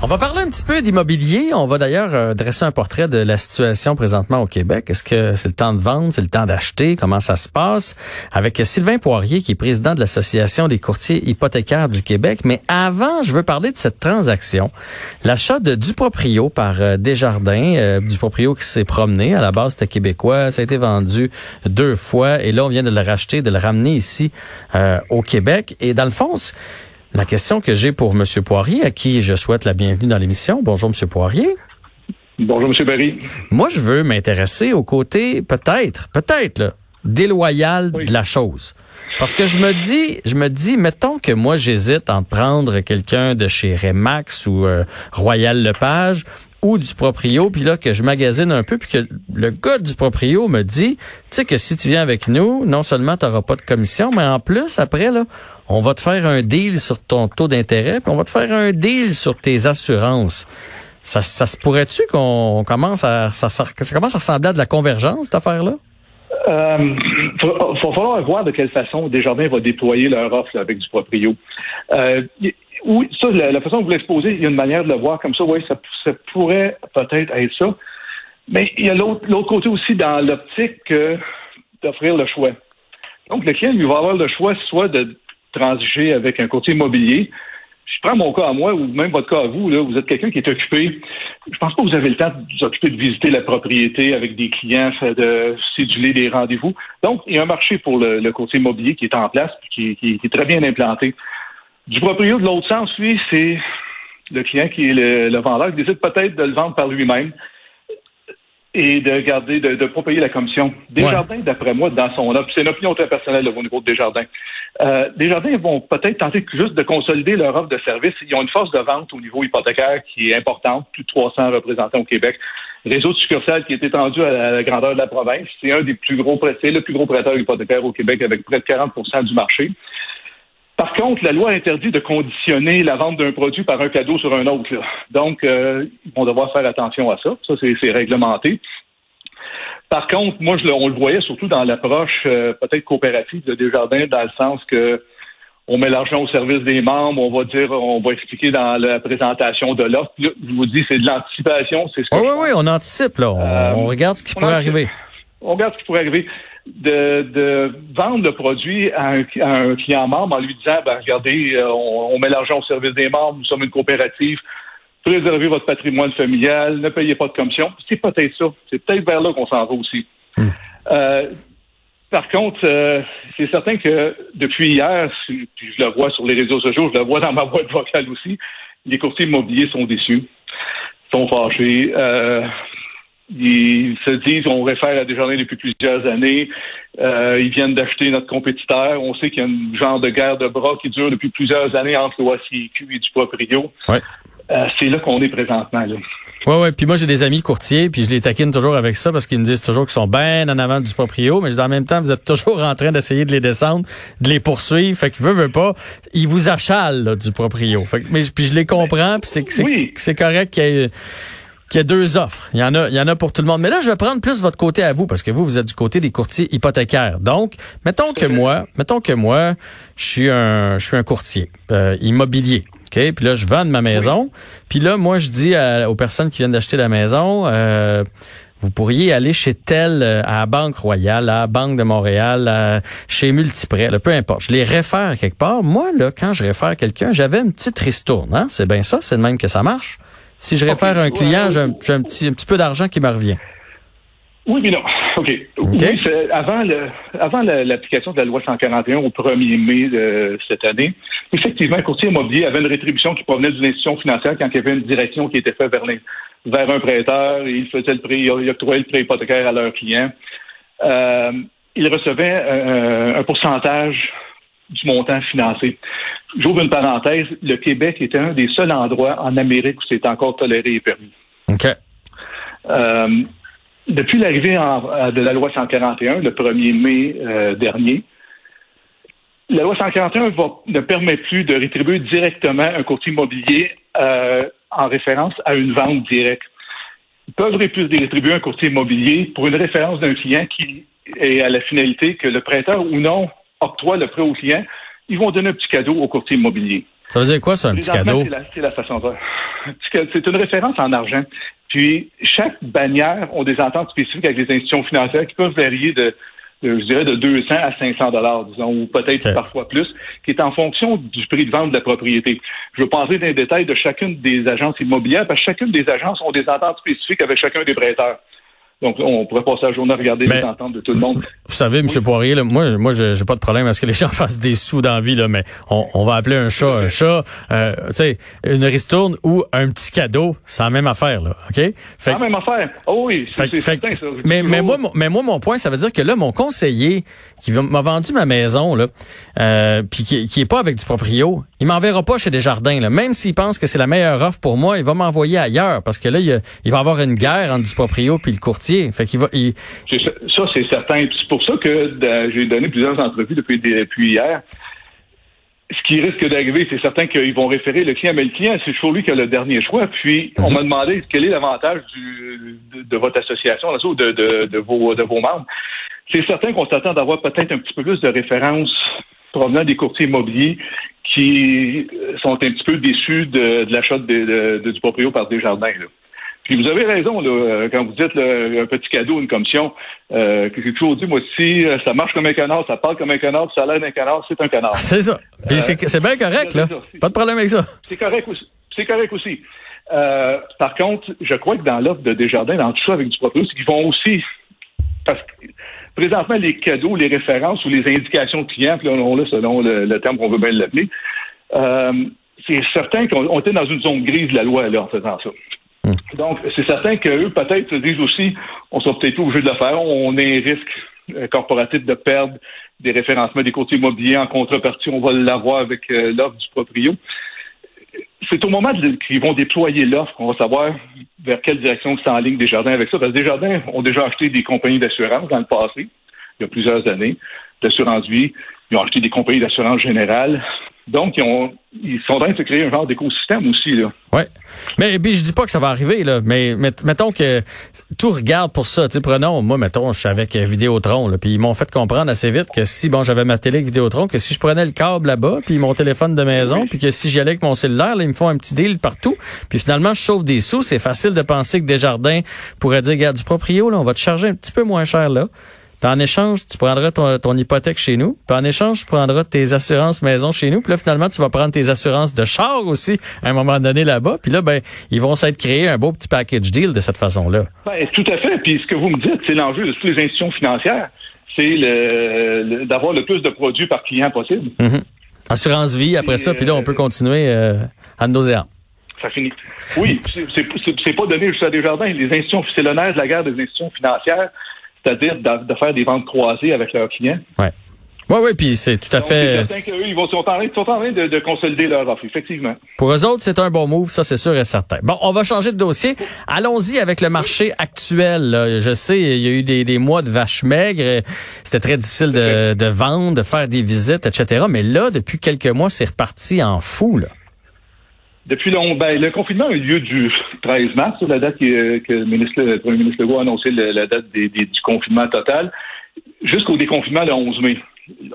On va parler un petit peu d'immobilier. On va d'ailleurs euh, dresser un portrait de la situation présentement au Québec. Est-ce que c'est le temps de vendre, c'est le temps d'acheter? Comment ça se passe? Avec Sylvain Poirier, qui est président de l'Association des courtiers hypothécaires du Québec. Mais avant, je veux parler de cette transaction. L'achat de Duproprio par euh, Desjardins. Euh, Duproprio qui s'est promené. À la base, c'était québécois. Ça a été vendu deux fois. Et là, on vient de le racheter, de le ramener ici euh, au Québec. Et dans le fond, la question que j'ai pour M. Poirier, à qui je souhaite la bienvenue dans l'émission. Bonjour, M. Poirier. Bonjour, M. Barry. Moi, je veux m'intéresser au côté, peut-être, peut-être, déloyal de la chose. Parce que je me dis, je me dis, mettons que moi j'hésite en prendre quelqu'un de chez Remax ou euh, Royal Lepage ou du proprio, puis là que je magasine un peu, puis que le gars du proprio me dit, tu sais que si tu viens avec nous, non seulement tu n'auras pas de commission, mais en plus après là, on va te faire un deal sur ton taux d'intérêt, puis on va te faire un deal sur tes assurances. Ça, ça se pourrait-tu qu'on commence à ça, commence à ressembler à de la convergence cette affaire-là? Euh, il va falloir voir de quelle façon Desjardins va déployer leur offre avec du proprio. Euh, oui, ça, la, façon que vous l'exposez, il y a une manière de le voir comme ça. Oui, ça, pourrait peut-être être ça. Mais il y a l'autre côté aussi dans l'optique d'offrir le choix. Donc, le client, lui, va avoir le choix soit de transiger avec un courtier immobilier. Je prends mon cas à moi, ou même votre cas à vous, là, vous êtes quelqu'un qui est occupé. Je pense pas que vous avez le temps de vous occuper de visiter la propriété avec des clients, de céduler des rendez-vous. Donc, il y a un marché pour le, courtier immobilier qui est en place, qui, qui est très bien implanté. Du proprio de l'autre sens, lui, c'est le client qui est le, vendeur qui décide peut-être de le vendre par lui-même et de garder, de ne pas payer la commission. Desjardins, d'après moi, dans son offre, c'est une opinion très personnelle au niveau de Desjardins. Euh, Desjardins vont peut-être tenter juste de consolider leur offre de service. Ils ont une force de vente au niveau hypothécaire qui est importante, plus de 300 représentants au Québec. Réseau de succursales qui est étendu à la grandeur de la province. C'est un des plus gros, c'est le plus gros prêteur hypothécaire au Québec avec près de 40% du marché. Par contre, la loi interdit de conditionner la vente d'un produit par un cadeau sur un autre. Donc, euh, ils vont devoir faire attention à ça. Ça, c'est réglementé. Par contre, moi, je, on le voyait surtout dans l'approche euh, peut-être coopérative de Desjardins, dans le sens que on met l'argent au service des membres, on va dire, on va expliquer dans la présentation de l'offre. Je vous dis, c'est de l'anticipation, c'est ce que Oui, oui, oui, on anticipe, là. On, euh, regarde ce qui pourrait arriver. On regarde ce qui pourrait arriver de, vendre le produit à un, client membre en lui disant ben, regardez, euh, on, met l'argent au service des membres, nous sommes une coopérative, préservez votre patrimoine familial, ne payez pas de commission. C'est peut-être ça. C'est peut-être vers là qu'on s'en va aussi. Hmm. Euh, par contre, euh, c'est certain que depuis hier, puis je le vois sur les réseaux sociaux, je le vois dans ma boîte vocale aussi, les courtiers immobiliers sont déçus, sont fâchés. Ils se disent, on réfère à Desjardins depuis plusieurs années. Euh, ils viennent d'acheter notre compétiteur. On sait qu'il y a un genre de guerre de bras qui dure depuis plusieurs années entre l'OACQ et du Proprio. Ouais. Euh, c'est là qu'on est présentement. Là. Ouais, ouais. Puis moi, j'ai des amis courtiers, puis je les taquine toujours avec ça parce qu'ils me disent toujours qu'ils sont bien en avant du proprio, mais en même temps, vous êtes toujours en train d'essayer de les descendre, de les poursuivre. Fait qu'ils veulent, veulent pas, ils vous achalent du proprio. Fait que, mais puis je les comprends, puis c'est c'est correct qu'il y ait qu'il y a deux offres. Il y en a, il y en a pour tout le monde. Mais là, je vais prendre plus votre côté à vous parce que vous, vous êtes du côté des courtiers hypothécaires. Donc, mettons que moi, mettons que moi, je suis un, je suis un courtier euh, immobilier. OK? Puis là, je vends ma maison. Puis là, moi, je dis aux personnes qui viennent d'acheter la maison, euh, vous pourriez aller chez tel, euh, à Banque Royale, à Banque de Montréal, chez Multiprêt, peu importe. Je les réfère quelque part. Moi, là, quand je réfère quelqu'un, j'avais une petite ristourne. Hein? C'est bien ça, c'est de même que ça marche. Si je réfère un client, j'ai un, petit, un petit peu d'argent qui me revient. Oui, mais non. OK. Oui, avant le, avant l'application de la loi 141 au 1er mai de cette année, effectivement, un courtier immobilier avait une rétribution qui provenait d'une institution financière quand il y avait une direction qui était faite vers, vers un prêteur et il faisait le prêt, il octroyait le prêt hypothécaire à leurs clients. Euh, il recevait un pourcentage du montant financé. J'ouvre une parenthèse, le Québec était un des seuls endroits en Amérique où c'est encore toléré et permis. OK. Euh, depuis l'arrivée de la loi 141, le 1er mai euh, dernier, la loi 141 ne permet plus de rétribuer directement un courtier immobilier euh, en référence à une vente directe. Ils peuvent rétribuer un courtier immobilier pour une référence d'un client qui est à la finalité que le prêteur ou non octroie le prêt au client, ils vont donner un petit cadeau au courtier immobilier. Ça veut dire quoi, c'est un petit cadeau? C'est la, façon de C'est une référence en argent. Puis, chaque bannière ont des ententes spécifiques avec les institutions financières qui peuvent varier de, je dirais, de 200 à 500 dollars, disons, ou peut-être parfois plus, qui est en fonction du prix de vente de la propriété. Je veux passer dans les détails de chacune des agences immobilières, parce que chacune des agences ont des ententes spécifiques avec chacun des prêteurs. Donc, on pourrait passer la journée à regarder les ententes de tout le monde. Vous savez, M. Poirier, là, moi, moi, j'ai pas de problème à ce que les gens fassent des sous dans vie, là, mais on, on va appeler un chat un chat. Euh, tu sais, une ristourne ou un petit cadeau, c'est la même affaire, là, ok? C'est la même affaire. Oh oui, c'est certain, ça. Mais, mais moi, mais moi, mon point, ça veut dire que là, mon conseiller qui m'a vendu ma maison, là, euh, puis qui, qui est pas avec du proprio, il m'enverra pas chez Desjardins, là. Même s'il pense que c'est la meilleure offre pour moi, il va m'envoyer ailleurs, parce que là, il, il va avoir une guerre entre du proprio puis le courtier fait qu'il va. Ça, c'est certain. C'est pour ça que j'ai donné plusieurs entrevues depuis, depuis hier. Ce qui risque d'arriver, c'est certain qu'ils vont référer le client, mais le client, c'est toujours lui qui a le dernier choix. Puis, on mhm. m'a demandé quel est l'avantage de, votre association, ou de, de, vos, de vos membres. C'est certain qu'on s'attend d'avoir peut-être un petit peu plus de références provenant des courtiers immobiliers qui sont un petit peu déçus de, l'achat du proprio par Desjardins. Là. Puis vous avez raison là, euh, quand vous dites un petit cadeau, une commission. Euh, que j'ai toujours dit, moi, si euh, ça marche comme un canard, ça parle comme un canard, ça a l'air d'un canard, c'est un canard. C'est ça. Puis c'est bien correct, là. Pas de problème avec ça. C'est correct aussi. C'est correct aussi. par contre, je crois que dans l'offre de Desjardins, dans tout ça avec du proprio, c'est qu'ils vont aussi parce que présentement, les cadeaux, les références ou les indications clients, puis là, on, selon le, terme qu'on veut bien l'appeler, c'est certain qu'on était dans une zone grise de la loi là, en faisant ça. Donc, c'est certain qu'eux, peut-être, se disent aussi, on sera peut-être obligé de le faire, on a un risque euh, corporatif de perdre des référencements des côtés immobiliers en contrepartie, on va l'avoir avec euh, l'offre du proprio. C'est au moment qu'ils vont déployer l'offre qu'on va savoir vers quelle direction c'est en ligne des jardins avec ça. Parce que des jardins ont déjà acheté des compagnies d'assurance dans le passé, il y a plusieurs années, d'assurance vie. Ils ont acheté des compagnies d'assurance générale. Donc, ils, ont, ils sont en train de se créer un genre d'écosystème aussi. Là. Ouais. Mais puis je dis pas que ça va arriver, là, mais mettons que tout regarde pour ça. sais, prenons, moi, mettons, je suis avec Vidéotron, là, puis ils m'ont fait comprendre assez vite que si, bon, j'avais ma télé avec Vidéotron, que si je prenais le câble là-bas, puis mon téléphone de maison, puis que si j'y allais avec mon cellulaire, là, ils me font un petit deal partout, puis finalement, je sauve des sous. C'est facile de penser que Desjardins pourrait dire, regarde, du proprio, là, on va te charger un petit peu moins cher là. Puis en échange, tu prendras ton, hypothèque chez nous. Puis en échange, tu prendras tes assurances maison chez nous. Puis là, finalement, tu vas prendre tes assurances de char aussi à un moment donné là-bas. Puis là, ben, ils vont s'être créés un beau petit package deal de cette façon-là. Ben, tout à fait. Puis ce que vous me dites, c'est l'enjeu de toutes les institutions financières. C'est le, d'avoir le plus de produits par client possible. Mm-hmm. Assurance vie, après ça, puis là, on peut continuer euh, à nos Ça finit. Oui, c'est pas donné juste à des jardins. Les institutions, c'est l'honneur de la guerre des institutions financières c'est-à-dire de, faire des ventes croisées avec leurs clients. Ouais. Oui, oui, puis c'est tout à fait. ils vont, sont en train, sont en train de, de, consolider leur offre, effectivement. Pour eux autres, c'est un bon move, ça c'est sûr et certain. Bon, on va changer de dossier. Allons-y avec le marché actuel. Je sais, il y a eu des, des mois de vaches maigres. C'était très difficile de, de, vendre, de faire des visites, etc. Mais là, depuis quelques mois, c'est reparti en fou. Là. Depuis le, ben, le confinement a eu lieu du 13 mars, la date que, que le, ministre, premier ministre Legault a annoncé la date du confinement total, jusqu'au déconfinement le 11 mai.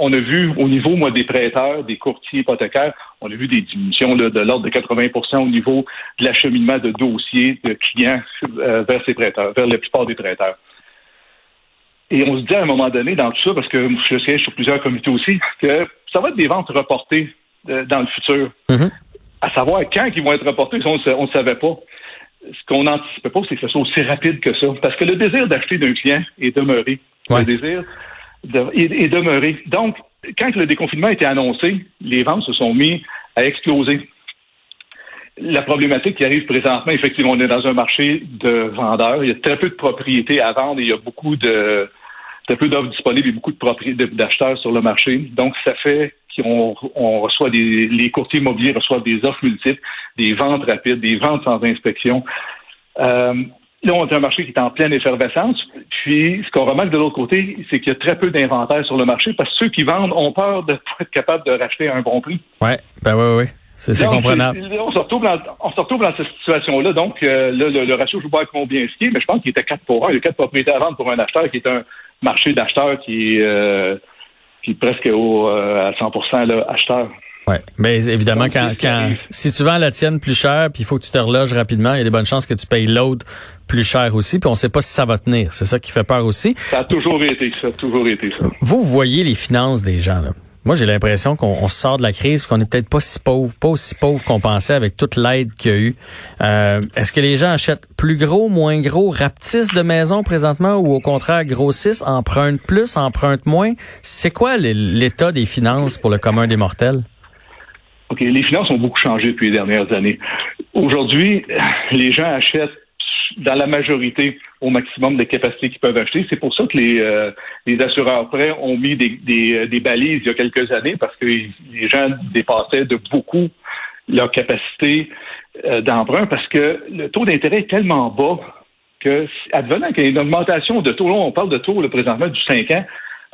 On a vu au niveau des prêteurs, des courtiers hypothécaires, on a vu des diminutions de l'ordre de 80% au niveau de l'acheminement de dossiers de clients euh, vers ces prêteurs, vers la plupart des prêteurs. Et on se dit à un moment donné dans tout ça, parce que je siège sur plusieurs comités aussi, que ça va être des ventes reportées euh, dans le futur. Mm-hmm à savoir quand ils vont être reportés, on ne savait pas. Ce qu'on n'anticipait pas, c'est que ce soit aussi rapide que ça. Parce que le désir d'acheter d'un client est demeuré. Le désir est, demeuré. Donc, quand le déconfinement a été annoncé, les ventes se sont mis à exploser. La problématique qui arrive présentement, effectivement, on est dans un marché de vendeurs. Il y a très peu de propriétés à vendre et il y a beaucoup de, très peu d'offres disponibles et beaucoup d'acheteurs sur le marché. Donc, ça fait qu'on on reçoit des, les courtiers immobiliers reçoivent des offres multiples, des ventes rapides, des ventes sans inspection. Euh, là, on a un marché qui est en pleine effervescence. Puis, ce qu'on remarque de l'autre côté, c'est qu'il y a très peu d'inventaire sur le marché parce que ceux qui vendent ont peur de pas être capables de racheter à un bon prix. Ouais, ben oui, oui. C'est comprenable. On se retrouve dans, on se retrouve dans cette situation-là. Donc, euh, le, ratio, je ne sais pas combien ce qui est, mais je pense qu'il était 4 pour 1. Il y a 4 propriétés à vendre pour un acheteur qui est un marché d'acheteurs qui est euh, puis presque au, euh, à 100 là, acheteur. Oui, mais évidemment, quand, quand si tu vends la tienne plus cher, puis il faut que tu te reloges rapidement, il y a des bonnes chances que tu payes l'autre plus cher aussi, puis on ne sait pas si ça va tenir. C'est ça qui fait peur aussi. Ça a toujours été ça, toujours été ça. Vous voyez les finances des gens, là. Moi, j'ai l'impression qu'on sort de la crise, qu'on est peut-être pas si pauvre, pas aussi pauvre qu'on pensait avec toute l'aide qu'il y a eu. Euh, Est-ce que les gens achètent plus gros, moins gros, rapetissent de maisons présentement ou au contraire grossissent, empruntent plus, empruntent moins? C'est quoi l'état des finances pour le commun des mortels? OK, les finances ont beaucoup changé depuis les dernières années. Aujourd'hui, les gens achètent dans la majorité au maximum des capacités qu'ils peuvent acheter. C'est pour ça que les, euh, les assureurs prêts ont mis des, des, euh, des, balises il y a quelques années parce que les gens dépassaient de beaucoup leur capacité euh, d'emprunt parce que le taux d'intérêt est tellement bas que, advenant qu'il y ait une augmentation de taux, là, on parle de taux le présentement du 5 ans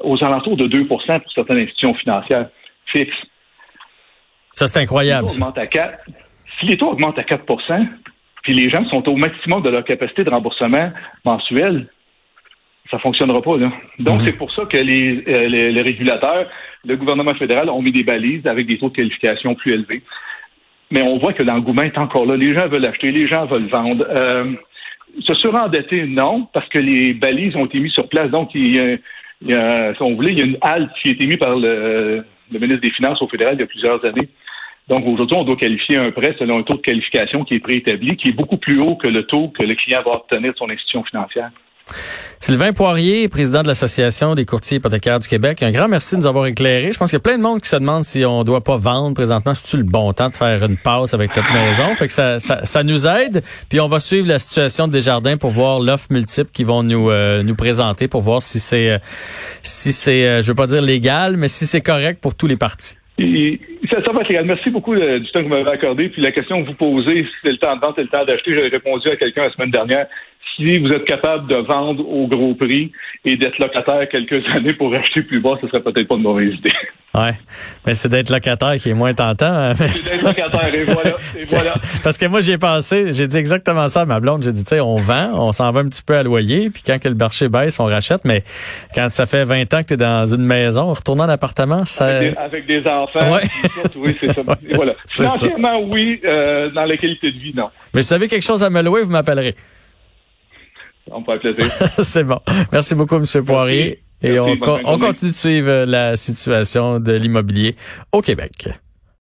aux alentours de 2% pour certaines institutions financières fixes. Ça, c'est incroyable. Si les, taux à 4, si les taux augmentent à 4 puis les gens sont au maximum de leur capacité de remboursement mensuel, ça fonctionnera pas. Là. Donc, mhm. c'est pour ça que les, euh, les, régulateurs, le gouvernement fédéral ont mis des balises avec des taux de qualification plus élevés. Mais on voit que l'engouement est encore là. Les gens veulent acheter, les gens veulent vendre. Euh, se surendetter, non, parce que les balises ont été mises sur place. Donc, il y a, il y a si on voulait, il y a une halte qui a été mise par le, le ministre des Finances au fédéral il y a plusieurs années. Donc aujourd'hui, on doit qualifier un prêt selon un taux de qualification qui est préétabli, qui est beaucoup plus haut que le taux que le client va obtenir de son institution financière. Sylvain Poirier, président de l'Association des courtiers hypothécaires du Québec, un grand merci de nous avoir éclairé. Je pense qu'il y a plein de monde qui se demande si on doit pas vendre présentement. C'est-tu le bon temps de faire une passe avec notre maison? Fait que ça, ça, ça, nous aide. Puis on va suivre la situation de Desjardins pour voir l'offre multiple qu'ils vont nous, euh, nous présenter pour voir si c'est, euh, si c'est, euh, je veux pas dire légal, mais si c'est correct pour tous les partis. Ça. Merci beaucoup du temps que vous m'avez accordé. Puis la question que vous posez, si c'est le temps de vendre, c'est le temps d'acheter, j'avais répondu à quelqu'un la semaine dernière si vous êtes capable de vendre au gros prix et d'être locataire quelques années pour acheter plus bas, ce serait peut-être pas une mauvaise idée. Ouais, mais c'est d'être locataire qui est moins tentant. Hein, c'est d'être locataire et voilà, et voilà. Parce que moi j'ai pensé, j'ai dit exactement ça à ma blonde. J'ai dit, tu sais, on vend, on s'en va un petit peu à loyer, puis quand que le marché baisse, on rachète. Mais quand ça fait 20 ans que tu es dans une maison, retournant en appartement, ça. Avec des, enfants. Ouais. oui, c'est ça. voilà. Financièrement, oui. Euh, dans la qualité de vie, non. Mais si vous avez quelque chose à me louer, vous m'appellerez. On peut plaisir. C'est bon. Merci beaucoup, M. Poirier. Et on, on continue de suivre la situation de l'immobilier au Québec.